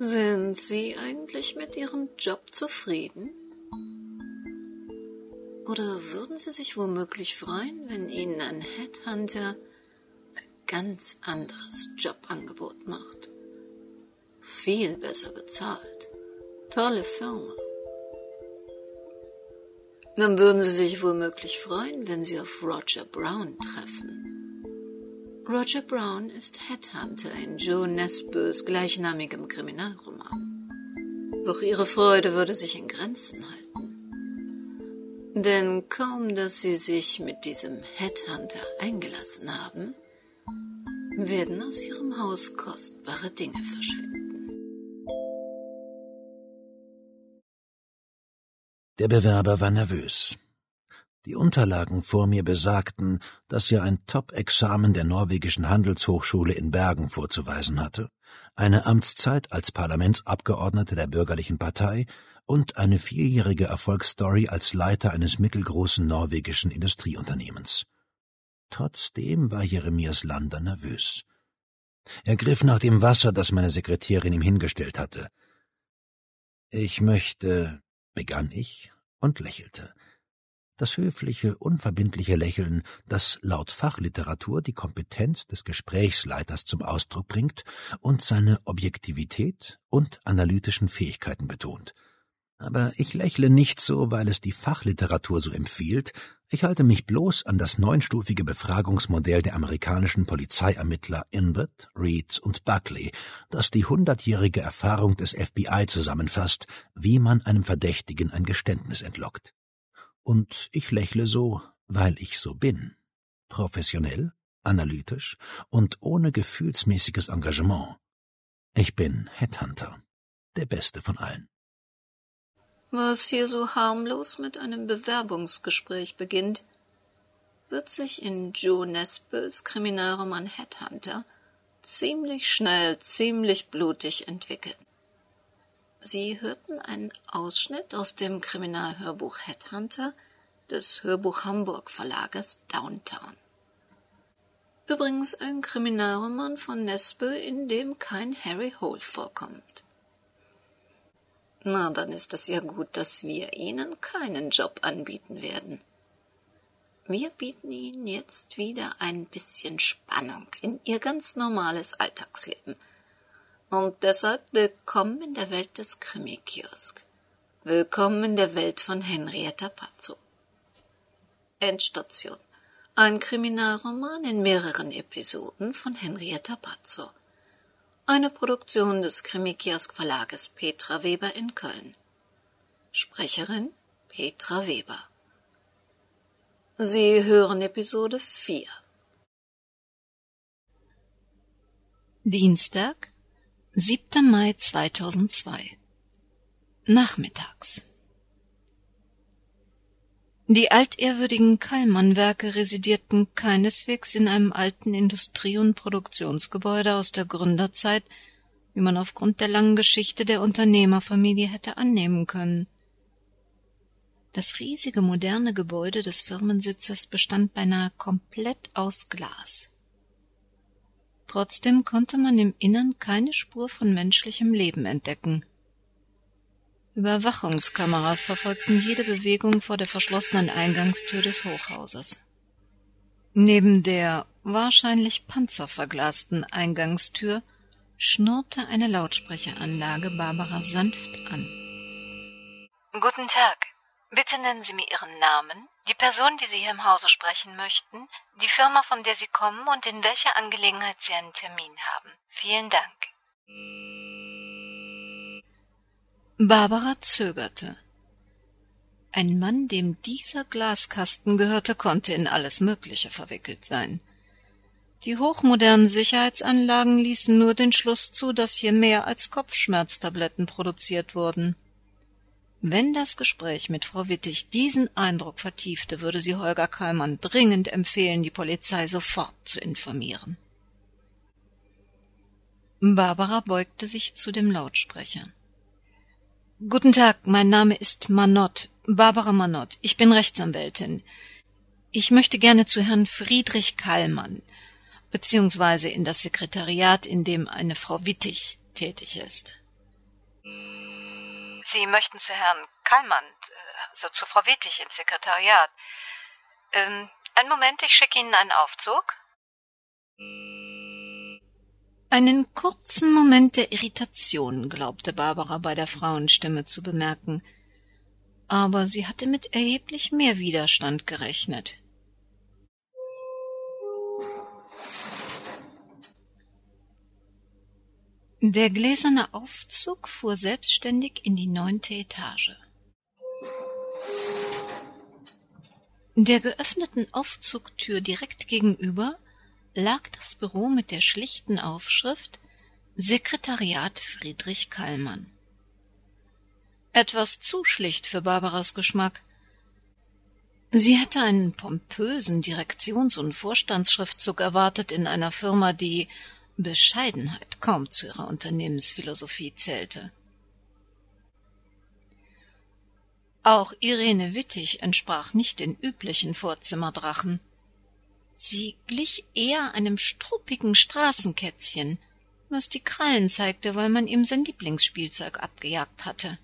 Sind Sie eigentlich mit Ihrem Job zufrieden? Oder würden Sie sich womöglich freuen, wenn Ihnen ein Headhunter ein ganz anderes Jobangebot macht? Viel besser bezahlt. Tolle Firma. Dann würden Sie sich womöglich freuen, wenn Sie auf Roger Brown treffen. Roger Brown ist Headhunter in Joe Nesbøs gleichnamigem Kriminalroman. Doch ihre Freude würde sich in Grenzen halten. Denn kaum, dass sie sich mit diesem Headhunter eingelassen haben, werden aus ihrem Haus kostbare Dinge verschwinden. Der Bewerber war nervös. Die Unterlagen vor mir besagten, dass er ein Top-Examen der norwegischen Handelshochschule in Bergen vorzuweisen hatte, eine Amtszeit als Parlamentsabgeordneter der bürgerlichen Partei und eine vierjährige Erfolgsstory als Leiter eines mittelgroßen norwegischen Industrieunternehmens. Trotzdem war Jeremias Lander nervös. Er griff nach dem Wasser, das meine Sekretärin ihm hingestellt hatte. Ich möchte, begann ich und lächelte das höfliche, unverbindliche Lächeln, das laut Fachliteratur die Kompetenz des Gesprächsleiters zum Ausdruck bringt und seine Objektivität und analytischen Fähigkeiten betont. Aber ich lächle nicht so, weil es die Fachliteratur so empfiehlt, ich halte mich bloß an das neunstufige Befragungsmodell der amerikanischen Polizeiermittler Inbert, Reed und Buckley, das die hundertjährige Erfahrung des FBI zusammenfasst, wie man einem Verdächtigen ein Geständnis entlockt. Und ich lächle so, weil ich so bin. Professionell, analytisch und ohne gefühlsmäßiges Engagement. Ich bin Headhunter, der beste von allen. Was hier so harmlos mit einem Bewerbungsgespräch beginnt, wird sich in Joe Nesbøs Kriminalroman Headhunter ziemlich schnell, ziemlich blutig entwickeln. Sie hörten einen Ausschnitt aus dem Kriminalhörbuch Headhunter des Hörbuch Hamburg Verlages Downtown. Übrigens ein Kriminalroman von Nesbø, in dem kein Harry Hole vorkommt. Na, dann ist es ja gut, dass wir Ihnen keinen Job anbieten werden. Wir bieten Ihnen jetzt wieder ein bisschen Spannung in Ihr ganz normales Alltagsleben – und deshalb willkommen in der Welt des Krimi-Kiosk. Willkommen in der Welt von Henrietta Pazzo. Endstation. Ein Kriminalroman in mehreren Episoden von Henrietta Pazzo. Eine Produktion des Krimi-Kiosk Verlages Petra Weber in Köln. Sprecherin Petra Weber. Sie hören Episode 4. Dienstag, 7. Mai 2002 Nachmittags Die altehrwürdigen Kallmann-Werke residierten keineswegs in einem alten Industrie- und Produktionsgebäude aus der Gründerzeit, wie man aufgrund der langen Geschichte der Unternehmerfamilie hätte annehmen können. Das riesige moderne Gebäude des Firmensitzes bestand beinahe komplett aus Glas. Trotzdem konnte man im Innern keine Spur von menschlichem Leben entdecken. Überwachungskameras verfolgten jede Bewegung vor der verschlossenen Eingangstür des Hochhauses. Neben der wahrscheinlich panzerverglasten Eingangstür schnurrte eine Lautsprecheranlage Barbara sanft an. Guten Tag. Bitte nennen Sie mir Ihren Namen, die Person, die Sie hier im Hause sprechen möchten, die Firma, von der Sie kommen und in welcher Angelegenheit Sie einen Termin haben. Vielen Dank. Barbara zögerte. Ein Mann, dem dieser Glaskasten gehörte, konnte in alles Mögliche verwickelt sein. Die hochmodernen Sicherheitsanlagen ließen nur den Schluss zu, dass hier mehr als Kopfschmerztabletten produziert wurden. Wenn das Gespräch mit Frau Wittig diesen Eindruck vertiefte, würde sie Holger Kallmann dringend empfehlen, die Polizei sofort zu informieren. Barbara beugte sich zu dem Lautsprecher. Guten Tag, mein Name ist Manott, Barbara Manott. Ich bin Rechtsanwältin. Ich möchte gerne zu Herrn Friedrich Kallmann, beziehungsweise in das Sekretariat, in dem eine Frau Wittig tätig ist. Sie möchten zu Herrn Kallmann, also zu Frau Wittig ins Sekretariat. Ähm, einen Moment, ich schicke Ihnen einen Aufzug. Einen kurzen Moment der Irritation glaubte Barbara bei der Frauenstimme zu bemerken, aber sie hatte mit erheblich mehr Widerstand gerechnet. Der gläserne Aufzug fuhr selbstständig in die neunte Etage. Der geöffneten Aufzugtür direkt gegenüber lag das Büro mit der schlichten Aufschrift Sekretariat Friedrich Kallmann. Etwas zu schlicht für Barbaras Geschmack. Sie hätte einen pompösen Direktions- und Vorstandsschriftzug erwartet in einer Firma, die Bescheidenheit kaum zu ihrer Unternehmensphilosophie zählte. Auch Irene Wittig entsprach nicht den üblichen Vorzimmerdrachen. Sie glich eher einem struppigen Straßenkätzchen, was die Krallen zeigte, weil man ihm sein Lieblingsspielzeug abgejagt hatte.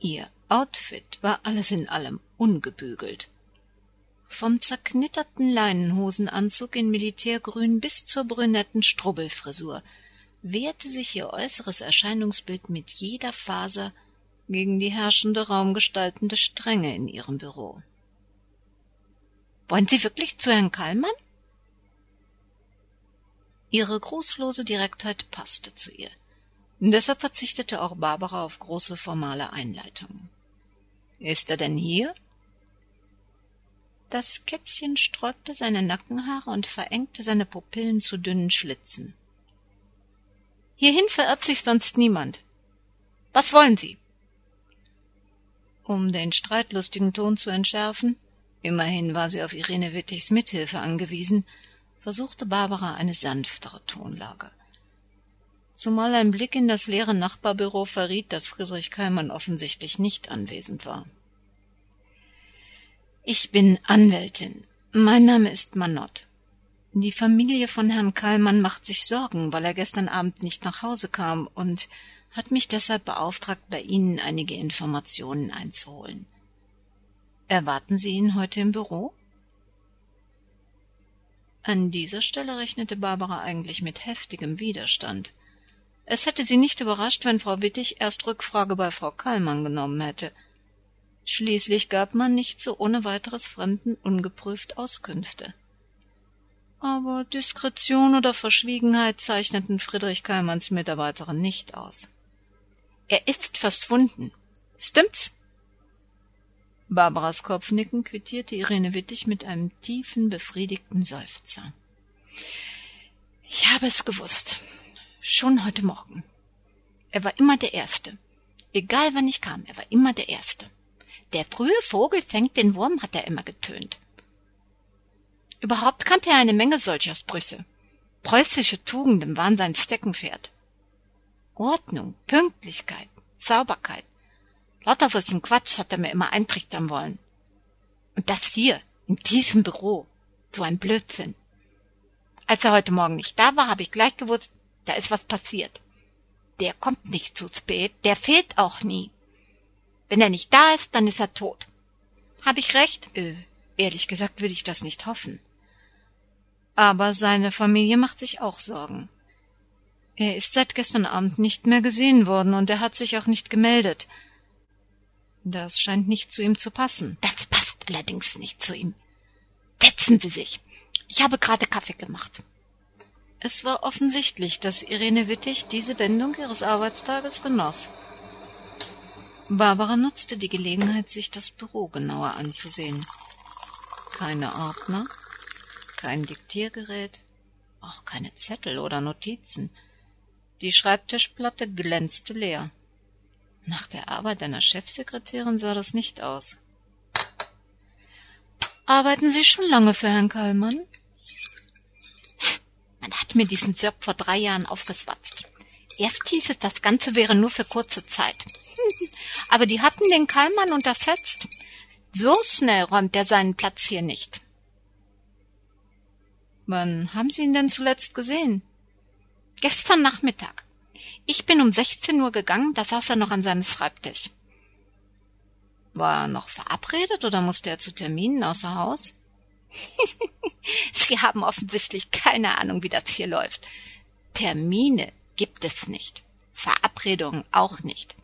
Ihr Outfit war alles in allem ungebügelt. Vom zerknitterten Leinenhosenanzug in Militärgrün bis zur brünetten Strubbelfrisur wehrte sich ihr äußeres Erscheinungsbild mit jeder Faser gegen die herrschende raumgestaltende Strenge in ihrem Büro. Wollen Sie wirklich zu Herrn Kallmann? Ihre grußlose Direktheit passte zu ihr. Deshalb verzichtete auch Barbara auf große formale Einleitungen. Ist er denn hier? Das Kätzchen sträubte seine Nackenhaare und verengte seine Pupillen zu dünnen Schlitzen. Hierhin verirrt sich sonst niemand. Was wollen Sie? Um den streitlustigen Ton zu entschärfen, immerhin war sie auf Irene Wittigs Mithilfe angewiesen, versuchte Barbara eine sanftere Tonlage. Zumal ein Blick in das leere Nachbarbüro verriet, dass Friedrich Kallmann offensichtlich nicht anwesend war. Ich bin Anwältin. Mein Name ist Manott. Die Familie von Herrn Kallmann macht sich Sorgen, weil er gestern Abend nicht nach Hause kam und hat mich deshalb beauftragt, bei Ihnen einige Informationen einzuholen. Erwarten Sie ihn heute im Büro? An dieser Stelle rechnete Barbara eigentlich mit heftigem Widerstand. Es hätte sie nicht überrascht, wenn Frau Wittig erst Rückfrage bei Frau Kallmann genommen hätte – Schließlich gab man nicht so ohne weiteres Fremden ungeprüft Auskünfte. Aber Diskretion oder Verschwiegenheit zeichneten Friedrich Kallmanns Mitarbeiterin nicht aus. Er ist verschwunden. Stimmt's? Barbaras Kopfnicken quittierte Irene Wittig mit einem tiefen, befriedigten Seufzer. Ich habe es gewusst. Schon heute Morgen. Er war immer der Erste. Egal wann ich kam, er war immer der Erste. Der frühe Vogel fängt den Wurm, hat er immer getönt. Überhaupt kannte er eine Menge solcher Sprüche. Preußische Tugenden waren sein Steckenpferd. Ordnung, Pünktlichkeit, Sauberkeit. Lauter solchen Quatsch hat er mir immer eintrichtern wollen. Und das hier, in diesem Büro, so ein Blödsinn. Als er heute Morgen nicht da war, habe ich gleich gewusst, da ist was passiert. Der kommt nicht zu spät, der fehlt auch nie. Wenn er nicht da ist, dann ist er tot. Hab ich recht? Äh, ehrlich gesagt will ich das nicht hoffen. Aber seine Familie macht sich auch Sorgen. Er ist seit gestern Abend nicht mehr gesehen worden und er hat sich auch nicht gemeldet. Das scheint nicht zu ihm zu passen. Das passt allerdings nicht zu ihm. Setzen Sie sich. Ich habe gerade Kaffee gemacht. Es war offensichtlich, dass Irene Wittig diese Wendung ihres Arbeitstages genoss. Barbara nutzte die Gelegenheit, sich das Büro genauer anzusehen. Keine Ordner, kein Diktiergerät, auch keine Zettel oder Notizen. Die Schreibtischplatte glänzte leer. Nach der Arbeit einer Chefsekretärin sah das nicht aus. Arbeiten Sie schon lange für Herrn Kallmann? Man hat mir diesen Job vor drei Jahren aufgeswatzt. Erst hieß es, das Ganze wäre nur für kurze Zeit. Aber die hatten den Kallmann unterschätzt. So schnell räumt er seinen Platz hier nicht. Wann haben Sie ihn denn zuletzt gesehen? Gestern Nachmittag. Ich bin um 16 Uhr gegangen, da saß er noch an seinem Schreibtisch. War er noch verabredet oder musste er zu Terminen außer Haus? Sie haben offensichtlich keine Ahnung, wie das hier läuft. Termine gibt es nicht. Verabredungen auch nicht.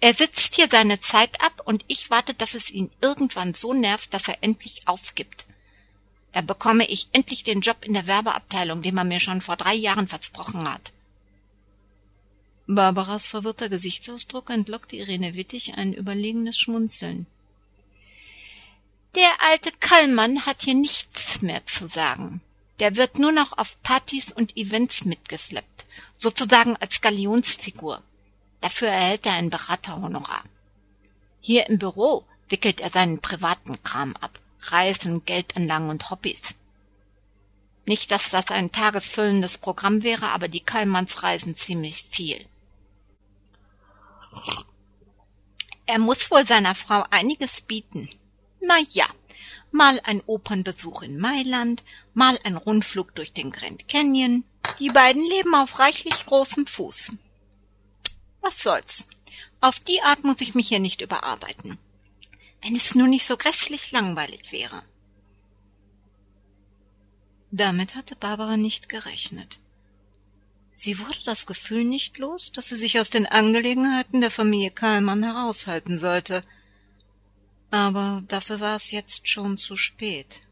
Er sitzt hier seine Zeit ab und ich warte, dass es ihn irgendwann so nervt, dass er endlich aufgibt. Dann bekomme ich endlich den Job in der Werbeabteilung, den man mir schon vor drei Jahren versprochen hat. Barbaras verwirrter Gesichtsausdruck entlockte Irene Wittig ein überlegenes Schmunzeln. Der alte Kallmann hat hier nichts mehr zu sagen. Der wird nur noch auf Partys und Events mitgesleppt, sozusagen als Galionsfigur. Dafür erhält er ein Beraterhonorar. Hier im Büro wickelt er seinen privaten Kram ab. Reisen, Geldanlagen und Hobbys. Nicht, dass das ein tagesfüllendes Programm wäre, aber die Kallmanns reisen ziemlich viel. Er muss wohl seiner Frau einiges bieten. Na ja, mal ein Opernbesuch in Mailand, mal ein Rundflug durch den Grand Canyon. Die beiden leben auf reichlich großem Fuß. Was soll's? Auf die Art muss ich mich hier nicht überarbeiten. Wenn es nur nicht so grässlich langweilig wäre. Damit hatte Barbara nicht gerechnet. Sie wurde das Gefühl nicht los, dass sie sich aus den Angelegenheiten der Familie Kallmann heraushalten sollte. Aber dafür war es jetzt schon zu spät.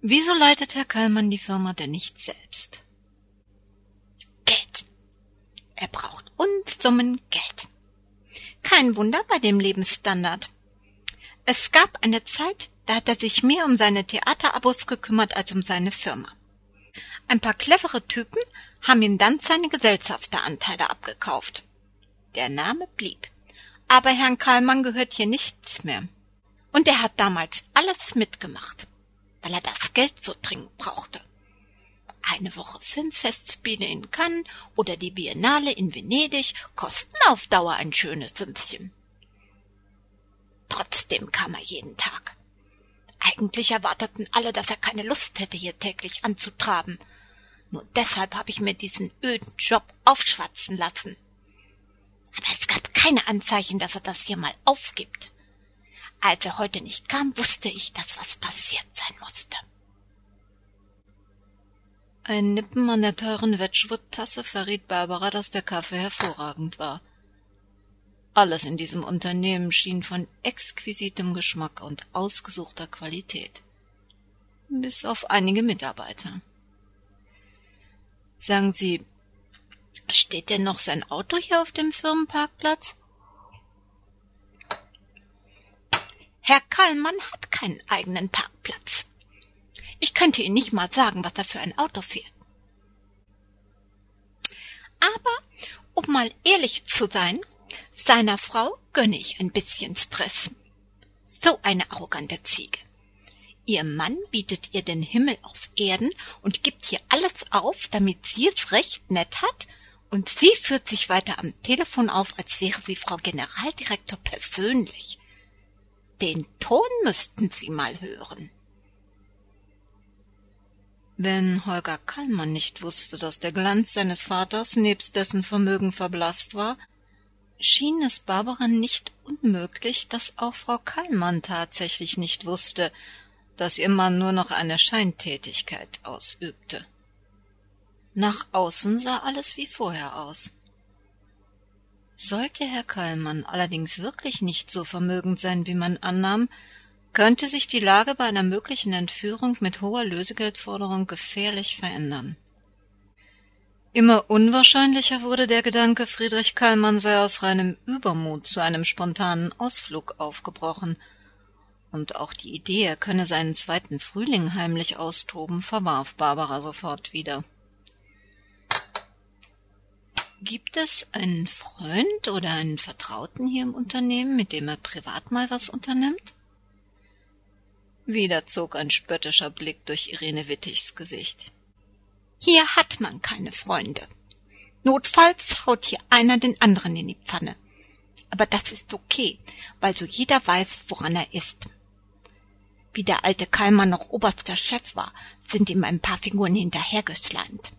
Wieso leitet Herr Kallmann die Firma denn nicht selbst? Er braucht Unsummen Geld. Kein Wunder bei dem Lebensstandard. Es gab eine Zeit, da hat er sich mehr um seine Theaterabos gekümmert als um seine Firma. Ein paar clevere Typen haben ihm dann seine Gesellschafteranteile abgekauft. Der Name blieb. Aber Herrn Kallmann gehört hier nichts mehr. Und er hat damals alles mitgemacht, weil er das Geld so dringend brauchte. Eine Woche Filmfestspiele in Cannes oder die Biennale in Venedig kosten auf Dauer ein schönes Sümmchen. Trotzdem kam er jeden Tag. Eigentlich erwarteten alle, dass er keine Lust hätte, hier täglich anzutraben. Nur deshalb habe ich mir diesen öden Job aufschwatzen lassen. Aber es gab keine Anzeichen, dass er das hier mal aufgibt. Als er heute nicht kam, wusste ich, dass was passiert sein musste. Ein Nippen an der teuren Wedgwood-Tasse verriet Barbara, dass der Kaffee hervorragend war. Alles in diesem Unternehmen schien von exquisitem Geschmack und ausgesuchter Qualität. Bis auf einige Mitarbeiter. Sagen Sie, steht denn noch sein Auto hier auf dem Firmenparkplatz? Herr Kallmann hat keinen eigenen Parkplatz. Ich könnte Ihnen nicht mal sagen, was er für ein Auto fährt. Aber, um mal ehrlich zu sein, seiner Frau gönne ich ein bisschen Stress. So eine arrogante Ziege. Ihr Mann bietet ihr den Himmel auf Erden und gibt hier alles auf, damit sie es recht nett hat, und sie führt sich weiter am Telefon auf, als wäre sie Frau Generaldirektor persönlich. Den Ton müssten Sie mal hören. Wenn Holger Kallmann nicht wusste, dass der Glanz seines Vaters nebst dessen Vermögen verblasst war, schien es Barbara nicht unmöglich, dass auch Frau Kallmann tatsächlich nicht wusste, dass ihr Mann nur noch eine Scheintätigkeit ausübte. Nach außen sah alles wie vorher aus. Sollte Herr Kallmann allerdings wirklich nicht so vermögend sein, wie man annahm, könnte sich die Lage bei einer möglichen Entführung mit hoher Lösegeldforderung gefährlich verändern. Immer unwahrscheinlicher wurde der Gedanke, Friedrich Kallmann sei aus reinem Übermut zu einem spontanen Ausflug aufgebrochen, und auch die Idee, er könne seinen zweiten Frühling heimlich austoben, verwarf Barbara sofort wieder. Gibt es einen Freund oder einen Vertrauten hier im Unternehmen, mit dem er privat mal was unternimmt? Wieder zog ein spöttischer Blick durch Irene Wittichs Gesicht. Hier hat man keine Freunde. Notfalls haut hier einer den anderen in die Pfanne. Aber das ist okay, weil so jeder weiß, woran er ist. Wie der alte Keimer noch oberster Chef war, sind ihm ein paar Figuren hinterhergeschleimt.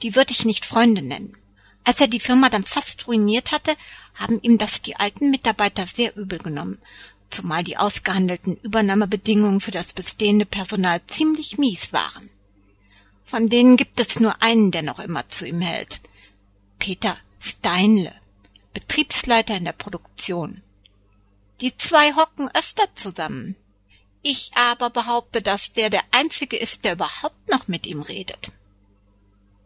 Die würde ich nicht Freunde nennen. Als er die Firma dann fast ruiniert hatte, haben ihm das die alten Mitarbeiter sehr übel genommen, zumal die ausgehandelten Übernahmebedingungen für das bestehende Personal ziemlich mies waren. Von denen gibt es nur einen, der noch immer zu ihm hält. Peter Steinle, Betriebsleiter in der Produktion. Die zwei hocken öfter zusammen. Ich aber behaupte, dass der der Einzige ist, der überhaupt noch mit ihm redet.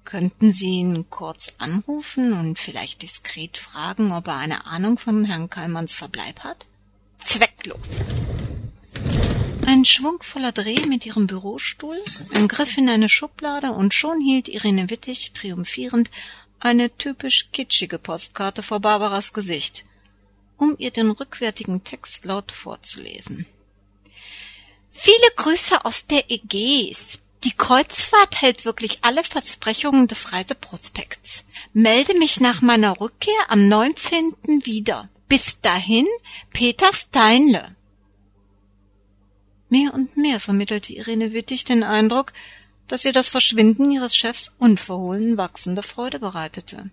Könnten Sie ihn kurz anrufen und vielleicht diskret fragen, ob er eine Ahnung von Herrn Kallmanns Verbleib hat? Zwecklos. Ein schwungvoller Dreh mit ihrem Bürostuhl, ein Griff in eine Schublade und schon hielt Irene Wittig triumphierend eine typisch kitschige Postkarte vor Barbaras Gesicht, um ihr den rückwärtigen Text laut vorzulesen. Viele Grüße aus der Ägäis. Die Kreuzfahrt hält wirklich alle Versprechungen des Reiseprospekts. Melde mich nach meiner Rückkehr am 19. wieder. Bis dahin, Peter Steinle. Mehr und mehr vermittelte Irene Wittig den Eindruck, dass ihr das Verschwinden ihres Chefs unverhohlen wachsende Freude bereitete.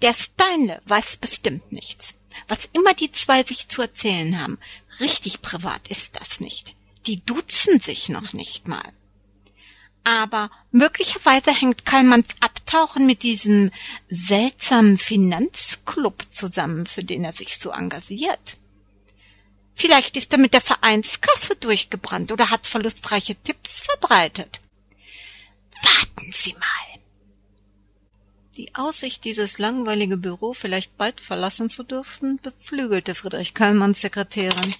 Der Steinle weiß bestimmt nichts. Was immer die zwei sich zu erzählen haben, richtig privat ist das nicht. Die duzen sich noch nicht mal. Aber möglicherweise hängt Kallmanns Abtauchen mit diesem seltsamen Finanzclub zusammen, für den er sich so engagiert. Vielleicht ist er mit der Vereinskasse durchgebrannt oder hat verlustreiche Tipps verbreitet. Warten Sie mal. Die Aussicht, dieses langweilige Büro vielleicht bald verlassen zu dürfen, beflügelte Friedrich Kallmanns Sekretärin.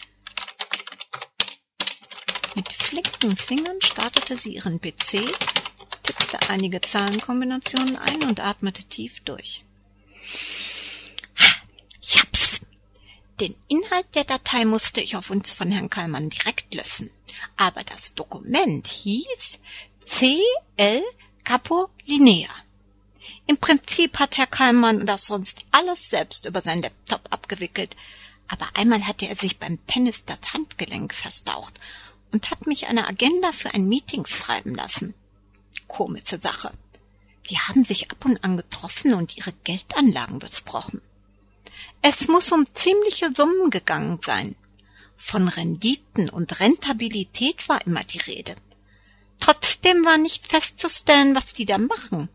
Mit flinken Fingern startete sie ihren PC, tippte einige Zahlenkombinationen ein und atmete tief durch. Den Inhalt der Datei musste ich auf uns von Herrn Kallmann direkt löschen. Aber das Dokument hieß C.L. Capolinea. Im Prinzip hat Herr Kallmann das sonst alles selbst über seinen Laptop abgewickelt. Aber einmal hatte er sich beim Tennis das Handgelenk verstaucht und hat mich eine Agenda für ein Meeting schreiben lassen. Komische Sache. Die haben sich ab und an getroffen und ihre Geldanlagen besprochen. Es muss um ziemliche Summen gegangen sein. Von Renditen und Rentabilität war immer die Rede. Trotzdem war nicht festzustellen, was die da machen.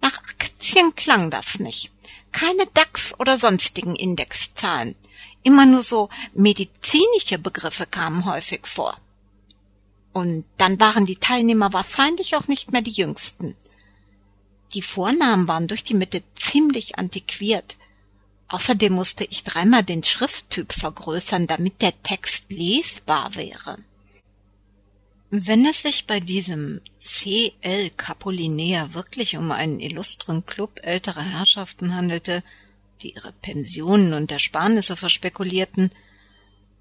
Nach Aktien klang das nicht. Keine DAX oder sonstigen Indexzahlen. Immer nur so medizinische Begriffe kamen häufig vor. Und dann waren die Teilnehmer wahrscheinlich auch nicht mehr die jüngsten. Die Vornamen waren durch die Mitte ziemlich antiquiert. Außerdem musste ich dreimal den Schrifttyp vergrößern, damit der Text lesbar wäre. Wenn es sich bei diesem C.L. Capolinea wirklich um einen illustren Club älterer Herrschaften handelte, die ihre Pensionen und Ersparnisse verspekulierten,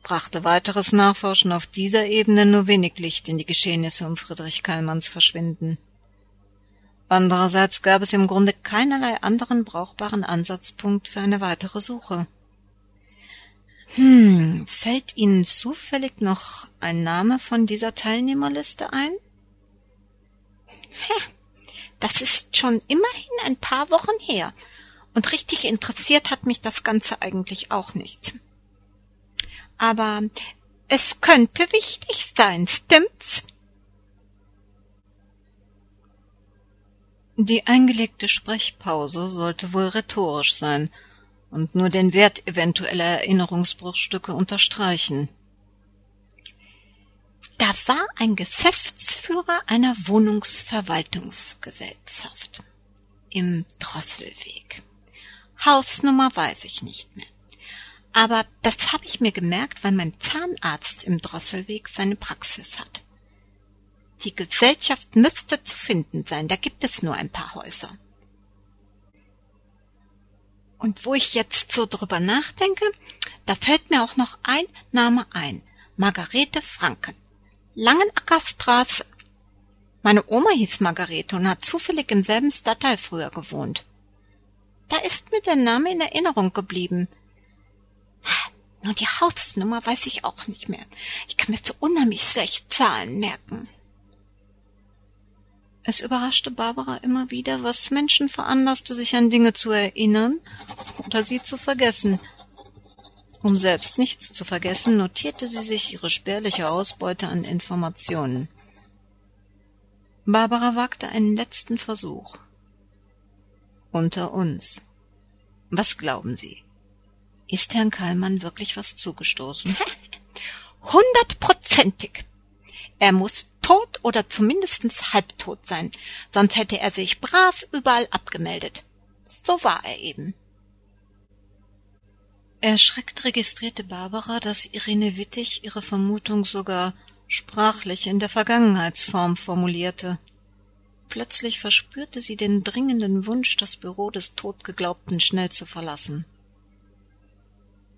brachte weiteres Nachforschen auf dieser Ebene nur wenig Licht in die Geschehnisse um Friedrich Kallmanns Verschwinden. Andererseits gab es im Grunde keinerlei anderen brauchbaren Ansatzpunkt für eine weitere Suche. Hm, fällt Ihnen zufällig noch ein Name von dieser Teilnehmerliste ein? Hä, das ist schon immerhin ein paar Wochen her, und richtig interessiert hat mich das Ganze eigentlich auch nicht. Aber es könnte wichtig sein, stimmt's? Die eingelegte Sprechpause sollte wohl rhetorisch sein und nur den Wert eventueller Erinnerungsbruchstücke unterstreichen. Da war ein Geschäftsführer einer Wohnungsverwaltungsgesellschaft im Drosselweg. Hausnummer weiß ich nicht mehr. Aber das habe ich mir gemerkt, weil mein Zahnarzt im Drosselweg seine Praxis hat. Die Gesellschaft müsste zu finden sein, da gibt es nur ein paar Häuser. Und wo ich jetzt so drüber nachdenke, da fällt mir auch noch ein Name ein. Margarete Franken. Langenackerstraße. Meine Oma hieß Margarete und hat zufällig im selben Stadtteil früher gewohnt. Da ist mir der Name in Erinnerung geblieben. Nur die Hausnummer weiß ich auch nicht mehr. Ich kann mir so unheimlich schlecht Zahlen merken. Es überraschte Barbara immer wieder, was Menschen veranlasste, sich an Dinge zu erinnern oder sie zu vergessen. Um selbst nichts zu vergessen, notierte sie sich ihre spärliche Ausbeute an Informationen. Barbara wagte einen letzten Versuch. Unter uns. Was glauben Sie? Ist Herrn Kallmann wirklich was zugestoßen? Hundertprozentig. Er muss tot oder zumindest halbtot sein, sonst hätte er sich brav überall abgemeldet. So war er eben. Erschreckt registrierte Barbara, dass Irene Wittig ihre Vermutung sogar sprachlich in der Vergangenheitsform formulierte. Plötzlich verspürte sie den dringenden Wunsch, das Büro des Totgeglaubten schnell zu verlassen.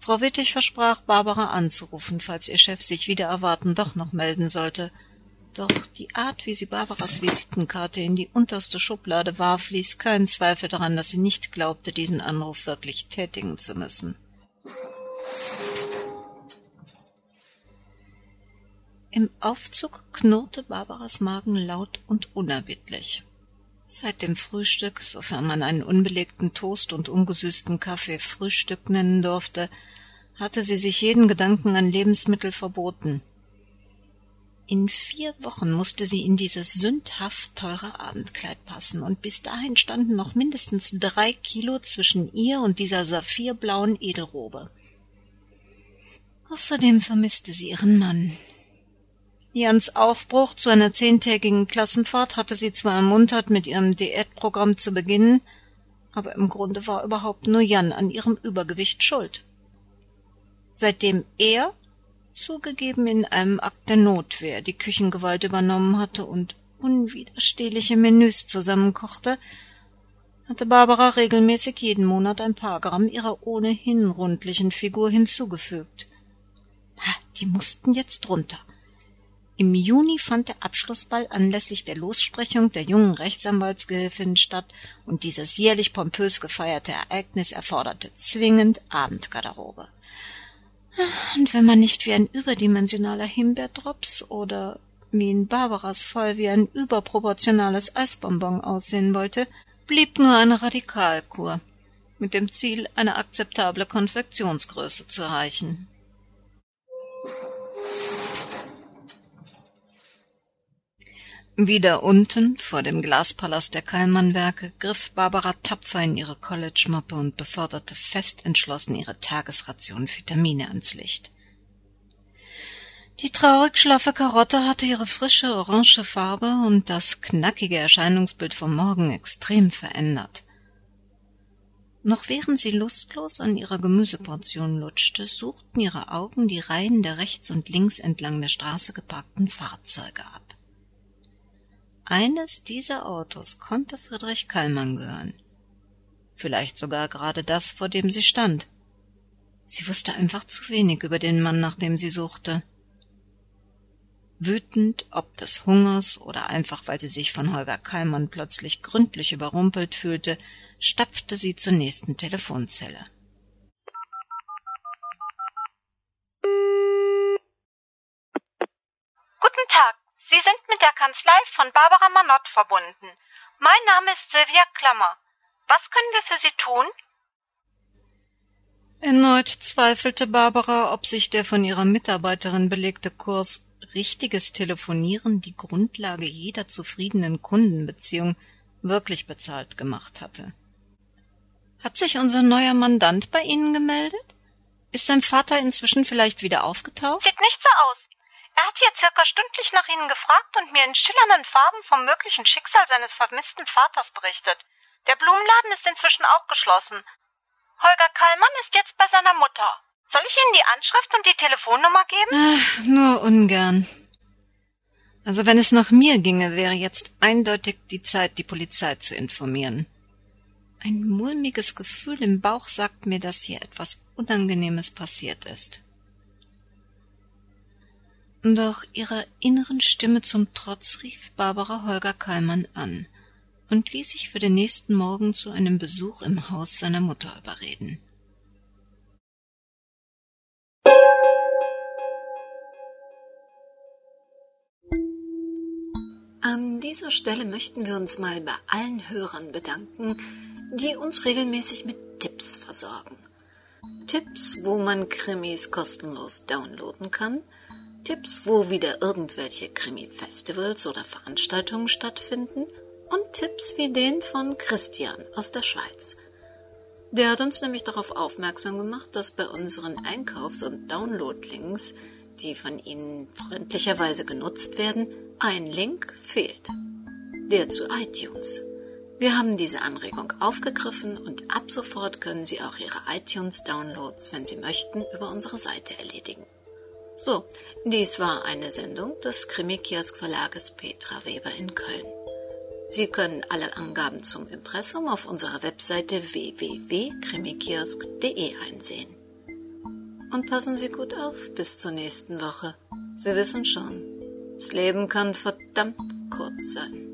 Frau Wittig versprach, Barbara anzurufen, falls ihr Chef sich wieder erwarten doch noch melden sollte. Doch die Art, wie sie Barbaras Visitenkarte in die unterste Schublade warf, ließ keinen Zweifel daran, dass sie nicht glaubte, diesen Anruf wirklich tätigen zu müssen. Im Aufzug knurrte Barbaras Magen laut und unerbittlich. Seit dem Frühstück, sofern man einen unbelegten Toast und ungesüßten Kaffee Frühstück nennen durfte, hatte sie sich jeden Gedanken an Lebensmittel verboten. In vier Wochen musste sie in dieses sündhaft teure Abendkleid passen, und bis dahin standen noch mindestens drei Kilo zwischen ihr und dieser saphirblauen Edelrobe. Außerdem vermisste sie ihren Mann, Jans Aufbruch zu einer zehntägigen Klassenfahrt hatte sie zwar ermuntert, mit ihrem Diätprogramm zu beginnen, aber im Grunde war überhaupt nur Jan an ihrem Übergewicht schuld. Seitdem er, zugegeben in einem Akt der Notwehr, die Küchengewalt übernommen hatte und unwiderstehliche Menüs zusammenkochte, hatte Barbara regelmäßig jeden Monat ein paar Gramm ihrer ohnehin rundlichen Figur hinzugefügt. Die mussten jetzt runter. Im Juni fand der Abschlussball anlässlich der Lossprechung der jungen Rechtsanwaltsgehilfin statt, und dieses jährlich pompös gefeierte Ereignis erforderte zwingend Abendgarderobe. Und wenn man nicht wie ein überdimensionaler Himbeerdrops oder wie in Barbaras Fall wie ein überproportionales Eisbonbon aussehen wollte, blieb nur eine Radikalkur mit dem Ziel, eine akzeptable Konfektionsgröße zu erreichen. Wieder unten, vor dem Glaspalast der Kallmannwerke, griff Barbara tapfer in ihre College-Mappe und beförderte fest entschlossen ihre Tagesration Vitamine ans Licht. Die traurig schlaffe Karotte hatte ihre frische orange Farbe und das knackige Erscheinungsbild vom Morgen extrem verändert. Noch während sie lustlos an ihrer Gemüseportion lutschte, suchten ihre Augen die Reihen der rechts und links entlang der Straße geparkten Fahrzeuge ab. Eines dieser Autos konnte Friedrich Kallmann gehören. Vielleicht sogar gerade das, vor dem sie stand. Sie wusste einfach zu wenig über den Mann, nach dem sie suchte. Wütend, ob des Hungers oder einfach weil sie sich von Holger Kallmann plötzlich gründlich überrumpelt fühlte, stapfte sie zur nächsten Telefonzelle. Guten Tag, Sie sind mit der Kanzlei von Barbara Manott verbunden. Mein Name ist Sylvia Klammer. Was können wir für Sie tun? Erneut zweifelte Barbara, ob sich der von ihrer Mitarbeiterin belegte Kurs richtiges Telefonieren die Grundlage jeder zufriedenen Kundenbeziehung wirklich bezahlt gemacht hatte. Hat sich unser neuer Mandant bei Ihnen gemeldet? Ist sein Vater inzwischen vielleicht wieder aufgetaucht? Sieht nicht so aus. Er hat hier circa stündlich nach Ihnen gefragt und mir in schillernden Farben vom möglichen Schicksal seines vermissten Vaters berichtet. Der Blumenladen ist inzwischen auch geschlossen. Holger Kallmann ist jetzt bei seiner Mutter. Soll ich Ihnen die Anschrift und die Telefonnummer geben? Ach, nur ungern. Also wenn es nach mir ginge, wäre jetzt eindeutig die Zeit, die Polizei zu informieren. Ein mulmiges Gefühl im Bauch sagt mir, dass hier etwas Unangenehmes passiert ist. Doch ihrer inneren Stimme zum Trotz rief Barbara Holger Kallmann an und ließ sich für den nächsten Morgen zu einem Besuch im Haus seiner Mutter überreden. An dieser Stelle möchten wir uns mal bei allen Hörern bedanken, die uns regelmäßig mit Tipps versorgen. Tipps, wo man Krimis kostenlos downloaden kann, Tipps, wo wieder irgendwelche Krimi-Festivals oder Veranstaltungen stattfinden und Tipps wie den von Christian aus der Schweiz. Der hat uns nämlich darauf aufmerksam gemacht, dass bei unseren Einkaufs- und Download-Links, die von Ihnen freundlicherweise genutzt werden, ein Link fehlt. Der zu iTunes. Wir haben diese Anregung aufgegriffen und ab sofort können Sie auch Ihre iTunes-Downloads, wenn Sie möchten, über unsere Seite erledigen. So, dies war eine Sendung des Krimi-Kiosk Verlages Petra Weber in Köln. Sie können alle Angaben zum Impressum auf unserer Webseite www.krimikiosk.de einsehen. Und passen Sie gut auf bis zur nächsten Woche. Sie wissen schon, das Leben kann verdammt kurz sein.